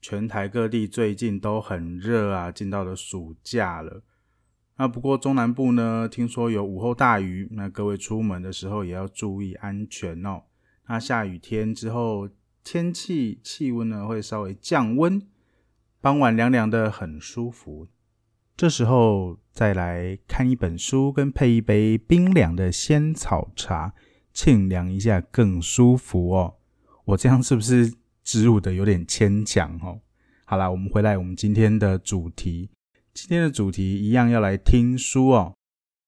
全台各地最近都很热啊，进到了暑假了。那不过中南部呢，听说有午后大雨，那各位出门的时候也要注意安全哦。那下雨天之后，天气气温呢会稍微降温，傍晚凉凉的，很舒服。这时候再来看一本书，跟配一杯冰凉的仙草茶，沁凉一下更舒服哦。我这样是不是？植入的有点牵强哦。好啦，我们回来，我们今天的主题，今天的主题一样要来听书哦。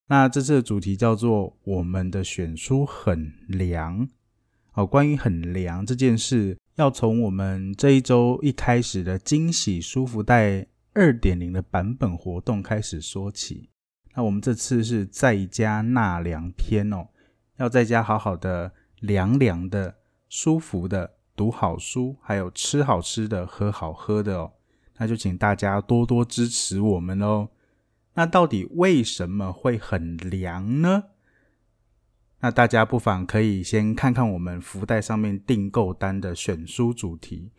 那这次的主题叫做“我们的选书很凉”。哦，关于很凉这件事，要从我们这一周一开始的惊喜书福袋二点零的版本活动开始说起。那我们这次是在家纳凉篇哦，要在家好好的凉凉的、舒服的。读好书，还有吃好吃的、喝好喝的哦，那就请大家多多支持我们哦。那到底为什么会很凉呢？那大家不妨可以先看看我们福袋上面订购单的选书主题，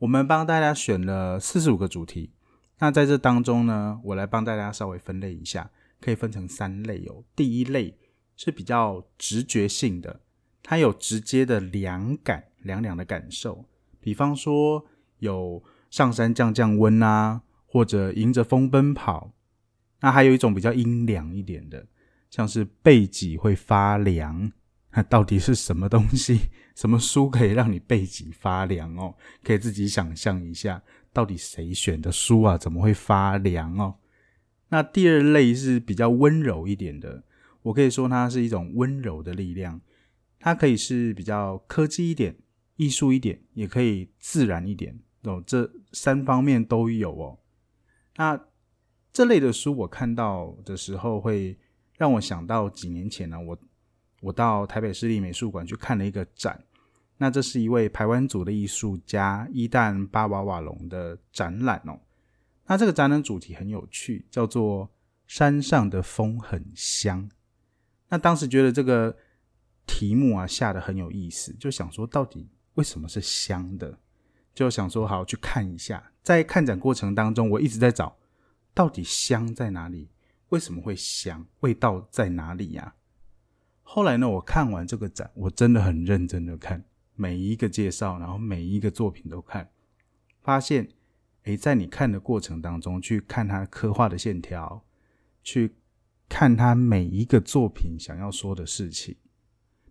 我们帮大家选了四十五个主题。那在这当中呢，我来帮大家稍微分类一下，可以分成三类哦。第一类是比较直觉性的，它有直接的凉感。凉凉的感受，比方说有上山降降温啊，或者迎着风奔跑。那还有一种比较阴凉一点的，像是背脊会发凉。那 到底是什么东西？什么书可以让你背脊发凉哦？可以自己想象一下，到底谁选的书啊？怎么会发凉哦？那第二类是比较温柔一点的，我可以说它是一种温柔的力量，它可以是比较科技一点。艺术一点，也可以自然一点哦，这三方面都有哦。那这类的书，我看到的时候，会让我想到几年前呢，我我到台北市立美术馆去看了一个展。那这是一位台湾族的艺术家伊旦巴瓦瓦隆的展览哦。那这个展览主题很有趣，叫做“山上的风很香”。那当时觉得这个题目啊下的很有意思，就想说到底。为什么是香的？就想说好去看一下。在看展过程当中，我一直在找到底香在哪里？为什么会香？味道在哪里呀？后来呢，我看完这个展，我真的很认真的看每一个介绍，然后每一个作品都看，发现，诶，在你看的过程当中，去看他刻画的线条，去看他每一个作品想要说的事情，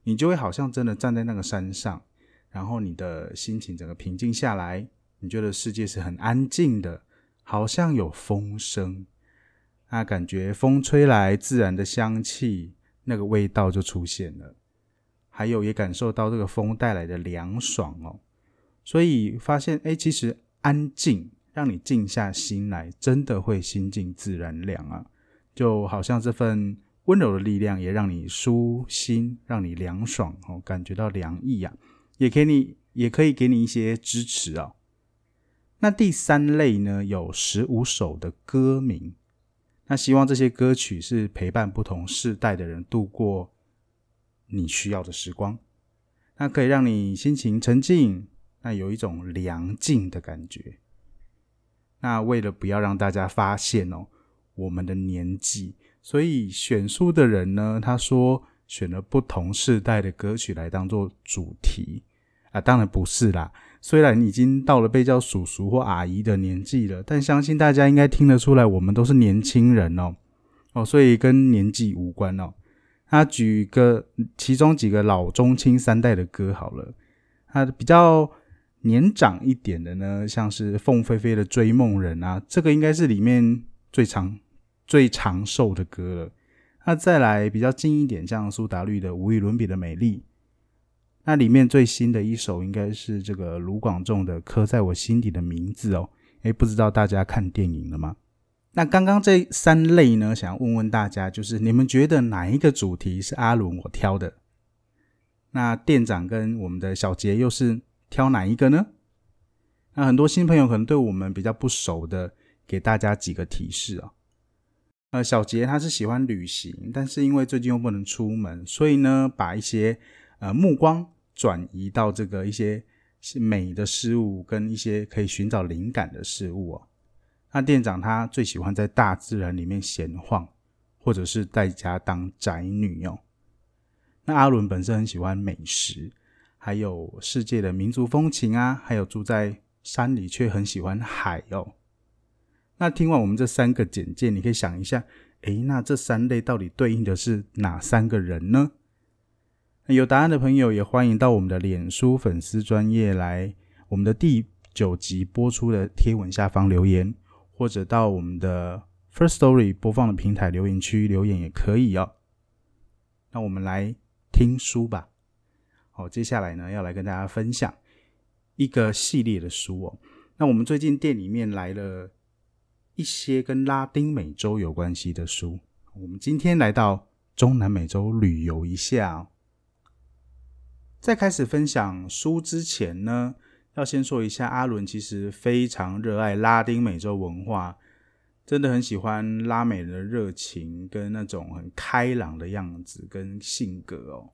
你就会好像真的站在那个山上。然后你的心情整个平静下来，你觉得世界是很安静的，好像有风声，啊，感觉风吹来，自然的香气，那个味道就出现了。还有也感受到这个风带来的凉爽哦，所以发现，哎，其实安静让你静下心来，真的会心静自然凉啊，就好像这份温柔的力量也让你舒心，让你凉爽哦，感觉到凉意呀。也给你，也可以给你一些支持哦。那第三类呢，有十五首的歌名。那希望这些歌曲是陪伴不同世代的人度过你需要的时光。那可以让你心情沉静，那有一种凉静的感觉。那为了不要让大家发现哦，我们的年纪，所以选书的人呢，他说。选了不同世代的歌曲来当做主题啊，当然不是啦。虽然已经到了被叫叔叔或阿姨的年纪了，但相信大家应该听得出来，我们都是年轻人哦哦，所以跟年纪无关哦。他举个其中几个老中青三代的歌好了，他比较年长一点的呢，像是凤飞飞的《追梦人》啊，这个应该是里面最长最长寿的歌了。那再来比较近一点，像苏打绿的《无与伦比的美丽》，那里面最新的一首应该是这个卢广仲的《刻在我心底的名字》哦。诶，不知道大家看电影了吗？那刚刚这三类呢，想要问问大家，就是你们觉得哪一个主题是阿伦我挑的？那店长跟我们的小杰又是挑哪一个呢？那很多新朋友可能对我们比较不熟的，给大家几个提示啊。呃，小杰他是喜欢旅行，但是因为最近又不能出门，所以呢，把一些呃目光转移到这个一些美的事物跟一些可以寻找灵感的事物哦。那店长他最喜欢在大自然里面闲晃，或者是在家当宅女哦。那阿伦本身很喜欢美食，还有世界的民族风情啊，还有住在山里却很喜欢海哦。那听完我们这三个简介，你可以想一下，诶，那这三类到底对应的是哪三个人呢？有答案的朋友也欢迎到我们的脸书粉丝专业来，我们的第九集播出的贴文下方留言，或者到我们的 First Story 播放的平台留言区留言也可以哦。那我们来听书吧。好，接下来呢要来跟大家分享一个系列的书哦。那我们最近店里面来了。一些跟拉丁美洲有关系的书。我们今天来到中南美洲旅游一下。在开始分享书之前呢，要先说一下，阿伦其实非常热爱拉丁美洲文化，真的很喜欢拉美人的热情跟那种很开朗的样子跟性格哦。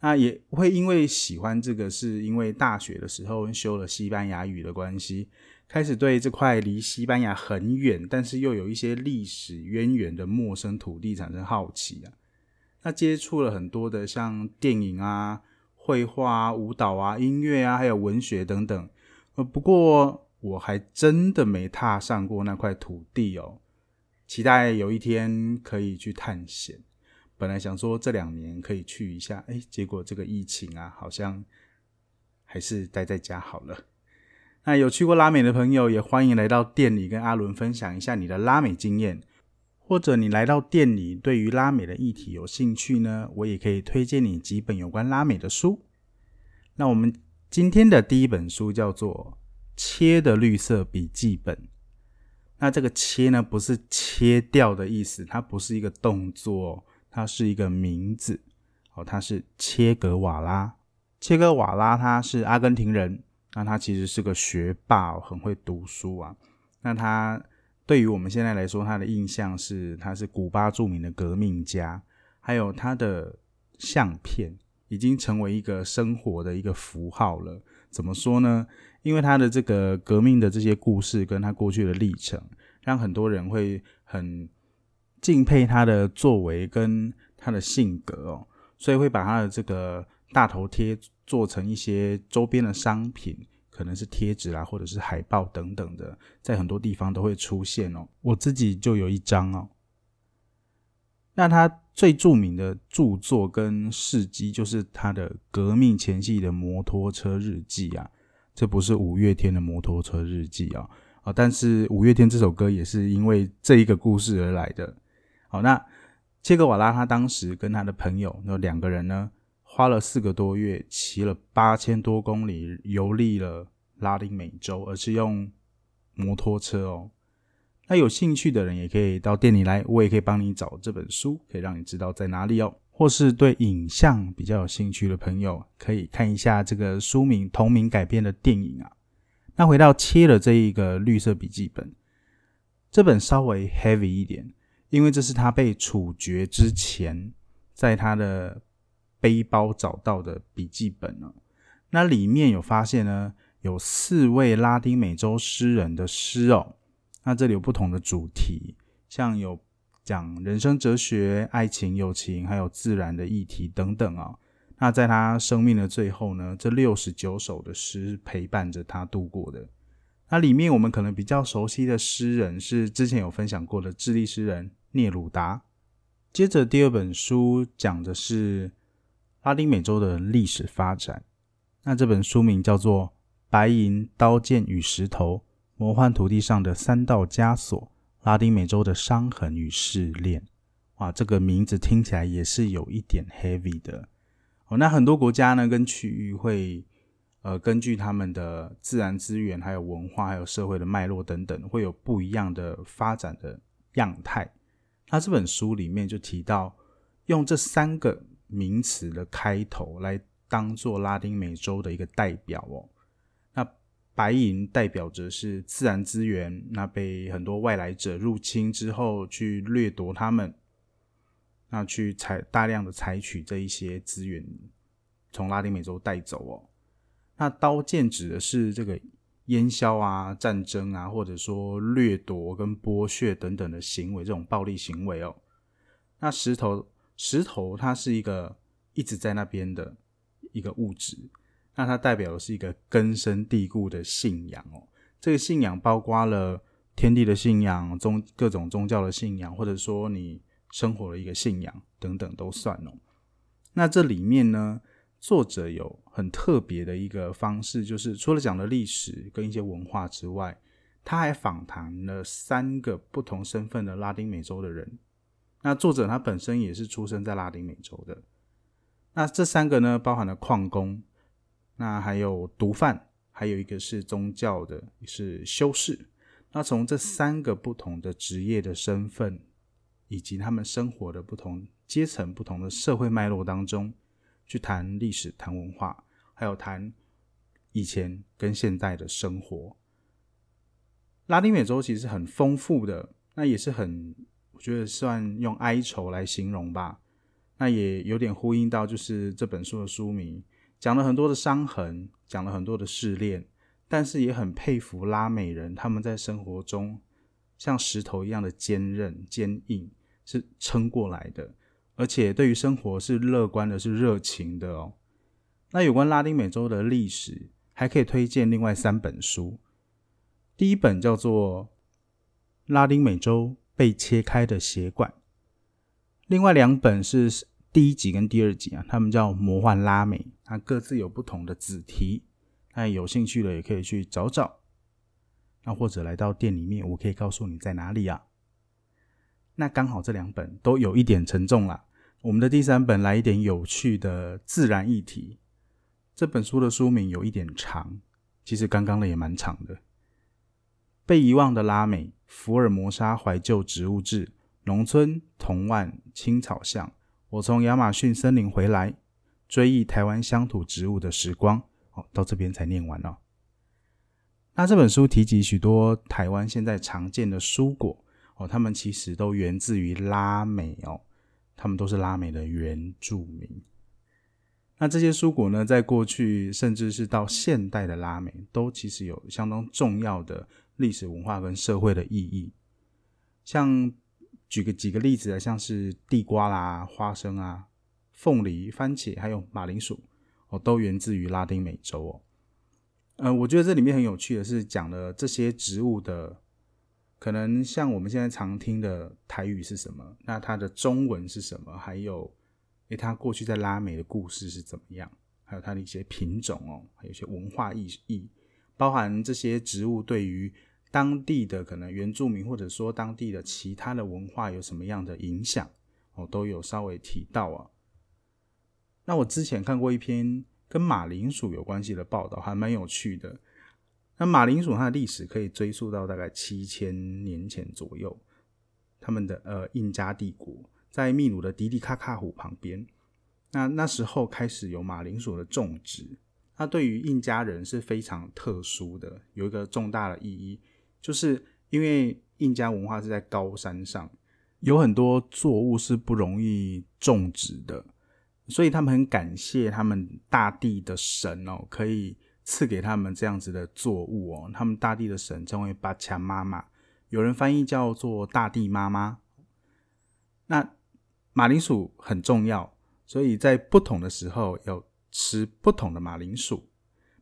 那也会因为喜欢这个，是因为大学的时候修了西班牙语的关系。开始对这块离西班牙很远，但是又有一些历史渊源的陌生土地产生好奇啊。那接触了很多的像电影啊、绘画啊、舞蹈啊、音乐啊，还有文学等等。呃，不过我还真的没踏上过那块土地哦。期待有一天可以去探险。本来想说这两年可以去一下，哎，结果这个疫情啊，好像还是待在家好了。那有去过拉美的朋友，也欢迎来到店里跟阿伦分享一下你的拉美经验，或者你来到店里对于拉美的议题有兴趣呢，我也可以推荐你几本有关拉美的书。那我们今天的第一本书叫做《切的绿色笔记本》。那这个“切”呢，不是切掉的意思，它不是一个动作，它是一个名字。哦，它是切格瓦拉。切格瓦拉他是阿根廷人。那他其实是个学霸，很会读书啊。那他对于我们现在来说，他的印象是他是古巴著名的革命家，还有他的相片已经成为一个生活的一个符号了。怎么说呢？因为他的这个革命的这些故事跟他过去的历程，让很多人会很敬佩他的作为跟他的性格哦，所以会把他的这个大头贴。做成一些周边的商品，可能是贴纸啦，或者是海报等等的，在很多地方都会出现哦。我自己就有一张哦。那他最著名的著作跟事迹，就是他的革命前夕的摩托车日记啊。这不是五月天的摩托车日记啊啊！但是五月天这首歌也是因为这一个故事而来的。好，那切格瓦拉他当时跟他的朋友那两个人呢？花了四个多月，骑了八千多公里，游历了拉丁美洲，而是用摩托车哦。那有兴趣的人也可以到店里来，我也可以帮你找这本书，可以让你知道在哪里哦。或是对影像比较有兴趣的朋友，可以看一下这个书名同名改编的电影啊。那回到切了这一个绿色笔记本，这本稍微 heavy 一点，因为这是他被处决之前，在他的。背包找到的笔记本呢？那里面有发现呢，有四位拉丁美洲诗人的诗哦。那这里有不同的主题，像有讲人生哲学、爱情、友情，还有自然的议题等等啊。那在他生命的最后呢，这六十九首的诗陪伴着他度过的。那里面我们可能比较熟悉的诗人是之前有分享过的智利诗人聂鲁达。接着第二本书讲的是。拉丁美洲的历史发展，那这本书名叫做《白银刀剑与石头：魔幻土地上的三道枷锁——拉丁美洲的伤痕与试炼》。哇，这个名字听起来也是有一点 heavy 的哦，那很多国家呢跟区域会呃根据他们的自然资源、还有文化、还有社会的脉络等等，会有不一样的发展的样态。那这本书里面就提到，用这三个名词的开头来当做拉丁美洲的一个代表哦。那白银代表着是自然资源，那被很多外来者入侵之后去掠夺他们。那去采大量的采取这一些资源，从拉丁美洲带走哦。那刀剑指的是这个烟消啊、战争啊，或者说掠夺跟剥削等等的行为，这种暴力行为哦。那石头，石头它是一个一直在那边的一个物质，那它代表的是一个根深蒂固的信仰哦。这个信仰包括了天地的信仰、宗各种宗教的信仰，或者说你。生活的一个信仰等等都算哦。那这里面呢，作者有很特别的一个方式，就是除了讲了历史跟一些文化之外，他还访谈了三个不同身份的拉丁美洲的人。那作者他本身也是出生在拉丁美洲的。那这三个呢，包含了矿工，那还有毒贩，还有一个是宗教的，是修士。那从这三个不同的职业的身份。以及他们生活的不同阶层、不同的社会脉络当中，去谈历史、谈文化，还有谈以前跟现代的生活。拉丁美洲其实很丰富的，那也是很，我觉得算用哀愁来形容吧。那也有点呼应到，就是这本书的书名，讲了很多的伤痕，讲了很多的试炼，但是也很佩服拉美人他们在生活中像石头一样的坚韧、坚硬。是撑过来的，而且对于生活是乐观的，是热情的哦。那有关拉丁美洲的历史，还可以推荐另外三本书。第一本叫做《拉丁美洲被切开的血管》，另外两本是第一集跟第二集啊，他们叫《魔幻拉美》，它各自有不同的子题。那有兴趣的也可以去找找，那或者来到店里面，我可以告诉你在哪里啊。那刚好这两本都有一点沉重了。我们的第三本来一点有趣的自然议题。这本书的书名有一点长，其实刚刚的也蛮长的。被遗忘的拉美，福尔摩沙怀旧植物志，农村童万青草巷。我从亚马逊森林回来，追忆台湾乡土植物的时光。哦，到这边才念完哦。那这本书提及许多台湾现在常见的蔬果。哦，他们其实都源自于拉美哦，他们都是拉美的原住民。那这些蔬果呢，在过去甚至是到现代的拉美，都其实有相当重要的历史文化跟社会的意义。像举个几个例子啊，像是地瓜啦、花生啊、凤梨、番茄，还有马铃薯哦，都源自于拉丁美洲哦。呃，我觉得这里面很有趣的是，讲了这些植物的。可能像我们现在常听的台语是什么？那它的中文是什么？还有，诶，它过去在拉美的故事是怎么样？还有它的一些品种哦，还有一些文化意义，包含这些植物对于当地的可能原住民或者说当地的其他的文化有什么样的影响哦，都有稍微提到啊。那我之前看过一篇跟马铃薯有关系的报道，还蛮有趣的。那马铃薯它的历史可以追溯到大概七千年前左右，他们的呃印加帝国在秘鲁的迪迪卡卡湖旁边，那那时候开始有马铃薯的种植，那对于印加人是非常特殊的，有一个重大的意义，就是因为印加文化是在高山上，有很多作物是不容易种植的，所以他们很感谢他们大地的神哦，可以。赐给他们这样子的作物哦，他们大地的神称为巴恰妈妈，有人翻译叫做大地妈妈。那马铃薯很重要，所以在不同的时候要吃不同的马铃薯。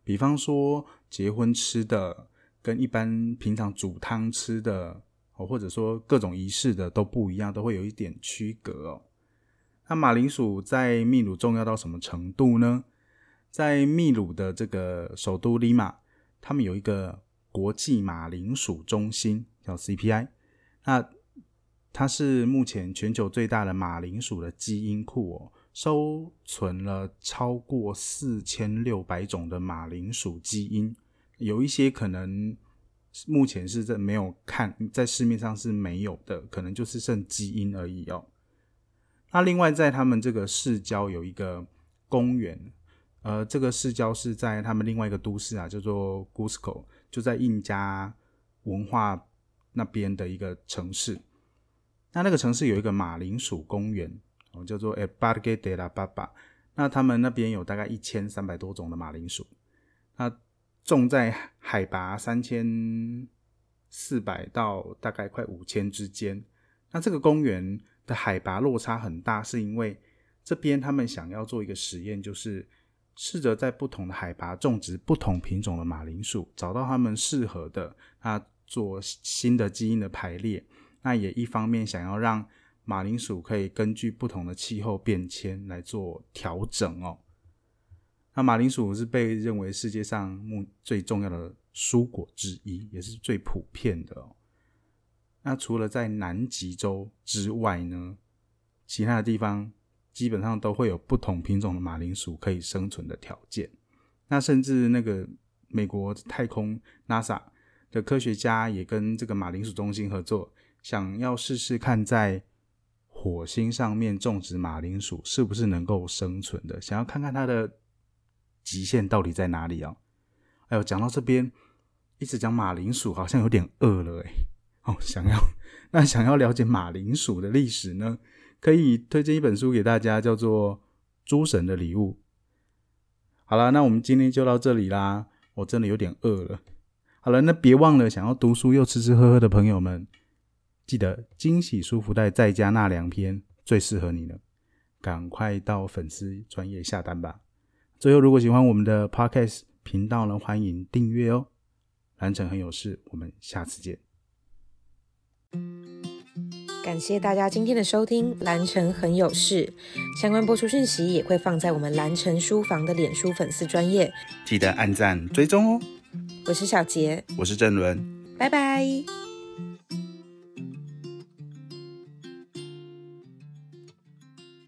比方说结婚吃的，跟一般平常煮汤吃的，哦，或者说各种仪式的都不一样，都会有一点区隔哦。那马铃薯在秘鲁重要到什么程度呢？在秘鲁的这个首都利马，他们有一个国际马铃薯中心，叫 CPI。那它是目前全球最大的马铃薯的基因库哦，收存了超过四千六百种的马铃薯基因，有一些可能目前是在没有看在市面上是没有的，可能就是剩基因而已哦。那另外在他们这个市郊有一个公园，呃，这个市郊是在他们另外一个都市啊，叫做 Gusco，就在印加文化那边的一个城市。那那个城市有一个马铃薯公园，哦，叫做 El Parque de la Papa。那他们那边有大概一千三百多种的马铃薯，那种在海拔三千四百到大概快五千之间。那这个公园的海拔落差很大，是因为这边他们想要做一个实验，就是试着在不同的海拔种植不同品种的马铃薯，找到他们适合的，那做新的基因的排列。那也一方面想要让马铃薯可以根据不同的气候变迁来做调整哦。那马铃薯是被认为世界上目最重要的蔬果之一，也是最普遍的哦。那除了在南极洲之外呢，其他的地方基本上都会有不同品种的马铃薯可以生存的条件。那甚至那个美国太空 NASA 的科学家也跟这个马铃薯中心合作。想要试试看在火星上面种植马铃薯是不是能够生存的？想要看看它的极限到底在哪里啊？哎呦，讲到这边，一直讲马铃薯，好像有点饿了哎。哦，想要那想要了解马铃薯的历史呢，可以推荐一本书给大家，叫做《诸神的礼物》。好了，那我们今天就到这里啦。我真的有点饿了。好了，那别忘了想要读书又吃吃喝喝的朋友们。记得惊喜舒服袋再加那两篇最适合你了，赶快到粉丝专业下单吧。最后，如果喜欢我们的 Podcast 频道呢，欢迎订阅哦。蓝城很有事，我们下次见。感谢大家今天的收听，蓝城很有事相关播出讯息也会放在我们蓝城书房的脸书粉丝专业，记得按赞追踪哦。我是小杰，我是郑伦，拜拜。